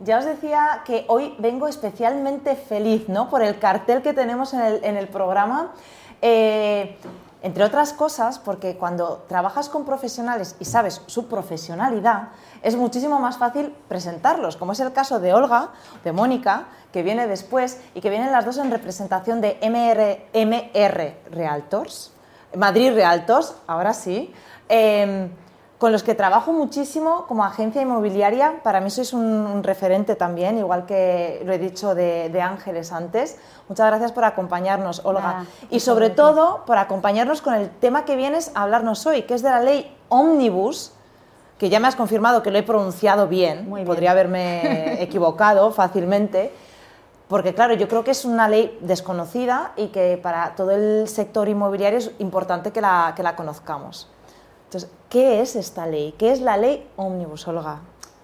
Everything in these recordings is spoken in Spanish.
Ya os decía que hoy vengo especialmente feliz ¿no? por el cartel que tenemos en el, programa. Eh, entre otras cosas, porque cuando trabajas con profesionales y sabes su profesionalidad, es muchísimo más fácil presentarlos, como es el caso de Olga, de Mónica, que viene después y que vienen las dos en representación de MR, MR Realtors, Madrid Realtors, ahora sí. Em, con los que trabajo muchísimo como agencia inmobiliaria. Para mí sois un, referente también, igual que lo he dicho de, Ángeles antes. Muchas gracias por acompañarnos, Olga. y sobre todo por acompañarnos con el tema que vienes a hablarnos hoy, que es de la ley Omnibus, que ya me has confirmado que lo he pronunciado bien, podría haberme equivocado fácilmente. Porque claro, yo creo que es una ley desconocida y que para todo el sector inmobiliario es importante que la, que la conozcamos. Entonces, ¿qué es esta ley? ¿Qué es la ley Omnibus, Olga?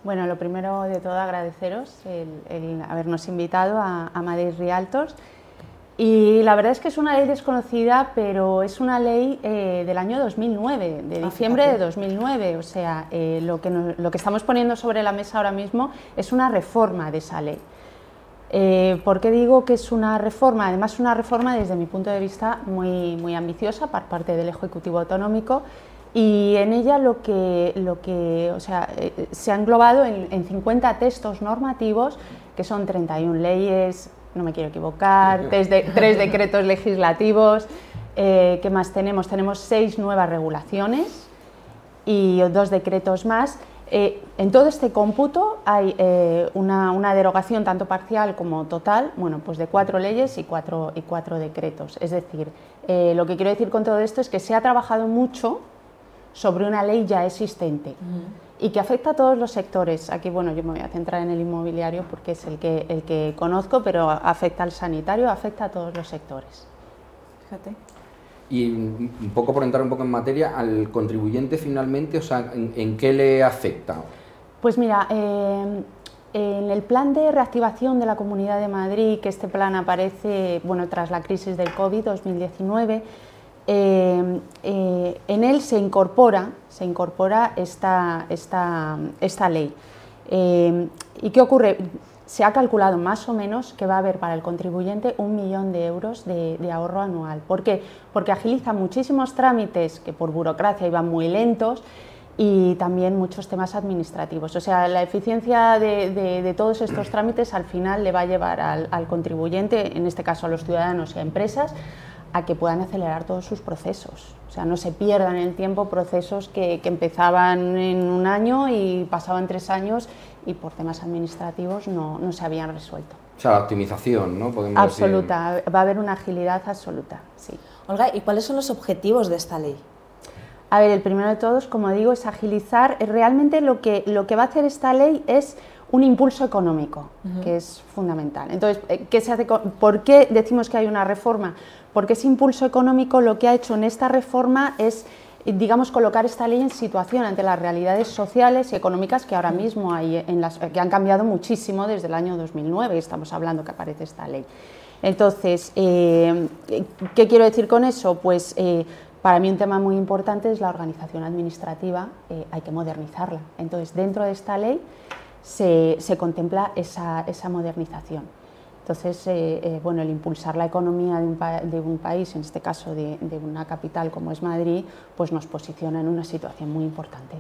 Bueno, lo primero de todo agradeceros el, habernos invitado a, Madrid Realtors. Y la verdad es que es una ley desconocida, pero es una ley eh, del año 2009, de ah, diciembre de 2009. O sea, eh, lo, que lo que estamos poniendo sobre la mesa ahora mismo es una reforma de esa ley. Eh, ¿Por qué digo que es una reforma? Además, una reforma desde mi punto de vista muy, muy ambiciosa por parte del Ejecutivo Autonómico y en ella lo que, lo que o sea, eh, se ha englobado en, 50 textos normativos, que son 31 leyes, no me quiero equivocar, tres, decretos legislativos. Eh, ¿Qué más tenemos? Tenemos seis nuevas regulaciones y dos decretos más. Eh, en todo este cómputo hay una, una, derogación tanto parcial como total, bueno, pues de cuatro leyes y cuatro, y cuatro decretos. Es decir, lo que quiero decir con todo esto es que se ha trabajado mucho sobre una ley ya existente y que afecta a todos los sectores. Aquí, bueno, yo me voy a centrar en el inmobiliario porque es el que, el que conozco, pero afecta al sanitario, afecta a todos los sectores. Fíjate. Y un poco por entrar un poco en materia, al contribuyente finalmente, o sea, ¿en, qué le afecta? Pues mira, eh, en el plan de reactivación de la Comunidad de Madrid, que este plan aparece, bueno, tras la crisis del COVID 2019, eh, eh, en él se incorpora, se incorpora esta, esta, esta ley. Eh, ¿Y qué ocurre? Se ha calculado más o menos que va a haber para el contribuyente un millón de euros de, ahorro anual. ¿Por qué? Porque agiliza muchísimos trámites que por burocracia iban muy lentos y también muchos temas administrativos. O sea, la eficiencia de, todos estos trámites al final le va a llevar al, al contribuyente, en este caso a los ciudadanos y a empresas, a que puedan acelerar todos sus procesos. O sea, no se pierdan en el tiempo procesos que, empezaban en un año y pasaban tres años y por temas administrativos no, se habían resuelto. O sea, la optimización, ¿no? absoluta, va a haber una agilidad absoluta, sí. Olga, ¿y cuáles son los objetivos de esta ley? A ver, el primero de todos, como digo, es agilizar. Realmente lo que, lo que va a hacer esta ley es un impulso económico, que es fundamental. Entonces, eh, ¿qué se hace ¿por qué decimos que hay una reforma? Porque ese impulso económico lo que ha hecho en esta reforma es digamos, colocar esta ley en situación ante las realidades sociales y económicas que ahora mismo hay, en las, que han cambiado muchísimo desde el año 2009, estamos hablando que aparece esta ley. Entonces, eh, ¿qué quiero decir con eso? Pues eh, para mí un tema muy importante es la organización administrativa, eh, hay que modernizarla. Entonces, dentro de esta ley se, contempla esa modernización. Entonces, eh, eh, bueno, el impulsar la economía de un, país, en este caso de, una capital como es Madrid, pues nos posiciona en una situación muy importante.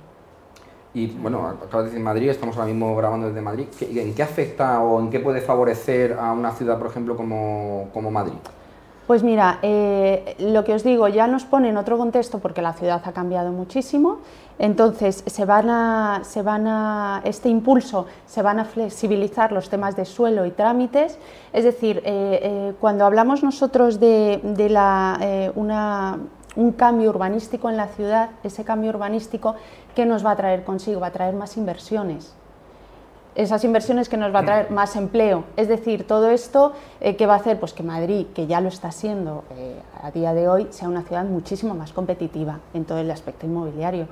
Y bueno, acabas de decir Madrid, estamos ahora mismo grabando desde Madrid. ¿En qué afecta o en qué puede favorecer a una ciudad, por ejemplo, como, como Madrid? Pues mira, eh, lo que os digo ya nos pone en otro contexto porque la ciudad ha cambiado muchísimo, entonces se van a, se van a, este impulso se van a flexibilizar los temas de suelo y trámites, es decir, eh, eh, cuando hablamos nosotros de, la, una, un cambio urbanístico en la ciudad, ese cambio urbanístico, ¿qué nos va a traer consigo? Va a traer más inversiones esas inversiones que nos va a traer más empleo. Es decir, todo esto eh, que va a hacer pues que Madrid, que ya lo está siendo eh, a día de hoy, sea una ciudad muchísimo más competitiva en todo el aspecto inmobiliario.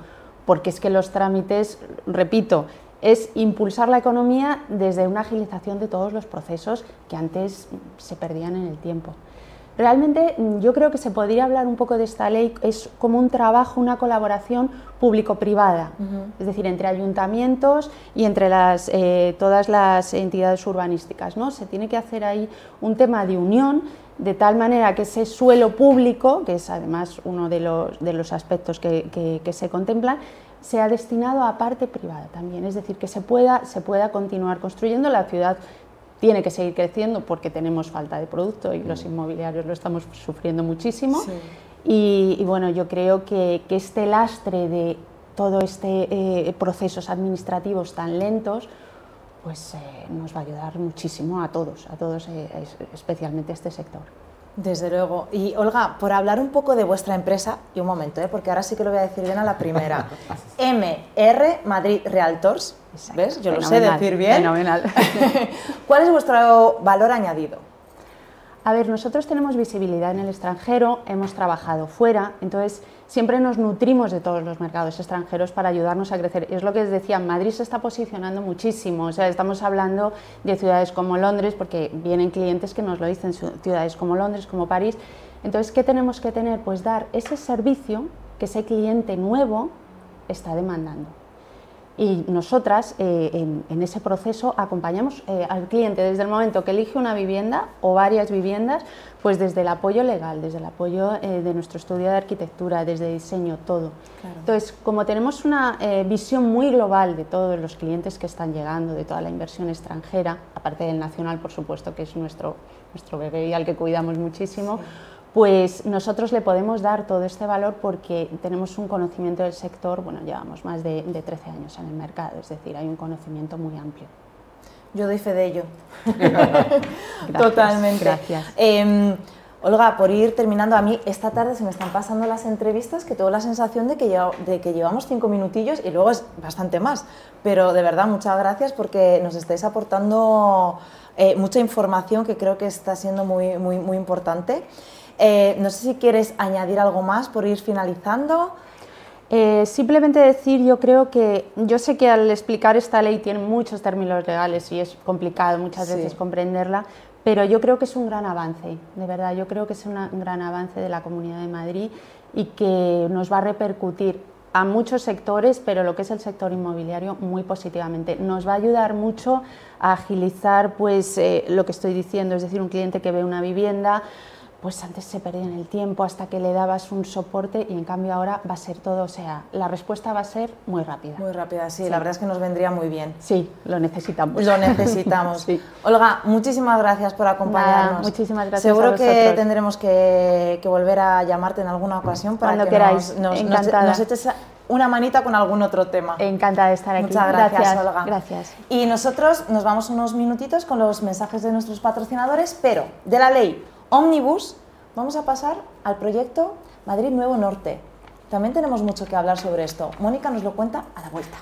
Porque es que los trámites, repito, es impulsar la economía desde una agilización de todos los procesos que antes se perdían en el tiempo. Realmente mm, yo creo que se podría hablar un poco de esta ley, es como un trabajo, una colaboración público-privada, es decir, entre ayuntamientos y entre las, eh, todas las entidades urbanísticas. ¿no? Se tiene que hacer ahí un tema de unión de tal manera que ese suelo público, que es además uno de los, de los aspectos que, que, se contemplan, sea destinado a parte privada también, es decir, que se pueda, se pueda continuar construyendo la ciudad tiene que seguir creciendo porque tenemos falta de producto y los mm. inmobiliarios lo estamos sufriendo muchísimo. Y, bueno, yo creo que, este lastre de todo este eh, procesos administrativos tan lentos, pues eh, nos va a ayudar muchísimo a todos, a todos, eh, especialmente a este sector. Desde luego. Y Olga, por hablar un poco de vuestra empresa, y un momento, ¿eh? porque ahora sí que lo voy a decir bien a la primera. MR Madrid Realtors, ¿ves? Yo lo sé decir bien. Fenomenal. ¿Cuál es vuestro valor añadido? A ver, nosotros tenemos visibilidad en el extranjero, hemos trabajado fuera, entonces siempre nos nutrimos de todos los mercados extranjeros para ayudarnos a crecer. Es lo que les decía, Madrid se está posicionando muchísimo, o sea, estamos hablando de ciudades como Londres, porque vienen clientes que nos lo dicen, ciudades como Londres, como París. Entonces, ¿qué tenemos que tener? Pues dar ese servicio que ese cliente nuevo está demandando y nosotras eh, en, ese proceso acompañamos eh, al cliente desde el momento que elige una vivienda o varias viviendas, pues desde el apoyo legal, desde el apoyo eh, de nuestro estudio de arquitectura, desde diseño, todo. Entonces, como tenemos una visión muy global de todos los clientes que están llegando, de toda la inversión extranjera, aparte del nacional, por supuesto, que es nuestro, nuestro bebé y al que cuidamos muchísimo, pues nosotros le podemos dar todo este valor porque tenemos un conocimiento del sector, bueno, llevamos más de, 13 años en el mercado, es decir, hay un conocimiento muy amplio. Yo doy fe de ello. Totalmente. Gracias. Em, Olga, por ir terminando, a mí esta tarde se me están pasando las entrevistas que tengo la sensación de que, de que llevamos cinco minutillos y luego es bastante más. Pero de verdad, muchas gracias porque nos estáis aportando eh, mucha información que creo que está siendo muy, muy, muy importante. Eh, no sé si quieres añadir algo más por ir finalizando. Eh, simplemente decir, yo creo que, yo sé que al explicar esta ley tiene muchos términos legales y es complicado muchas veces comprenderla, pero yo creo que es un gran avance, de verdad, yo creo que es un gran avance de la Comunidad de Madrid y que nos va a repercutir a muchos sectores, pero lo que es el sector inmobiliario muy positivamente. Nos va a ayudar mucho a agilizar pues, eh, lo que estoy diciendo, es decir, un cliente que ve una vivienda, pues antes se perdía en el tiempo hasta que le dabas un soporte y en cambio ahora va a ser todo, o sea, la respuesta va a ser muy rápida. Muy rápida, sí, la verdad es que nos vendría muy bien. Sí, lo necesitamos. Lo necesitamos. sí. Olga, muchísimas gracias por acompañarnos. muchísimas gracias. Seguro que tendremos que, volver a llamarte en alguna ocasión para Cuando que queráis. Nos, nos, eches una manita con algún otro tema. Encantada de estar aquí. Muchas gracias, Olga. Gracias. Y nosotros nos vamos unos minutitos con los mensajes de nuestros patrocinadores, pero de la ley Omnibus vamos a pasar al proyecto Madrid Nuevo Norte. También tenemos mucho que hablar sobre esto. Mónica nos lo cuenta a la vuelta.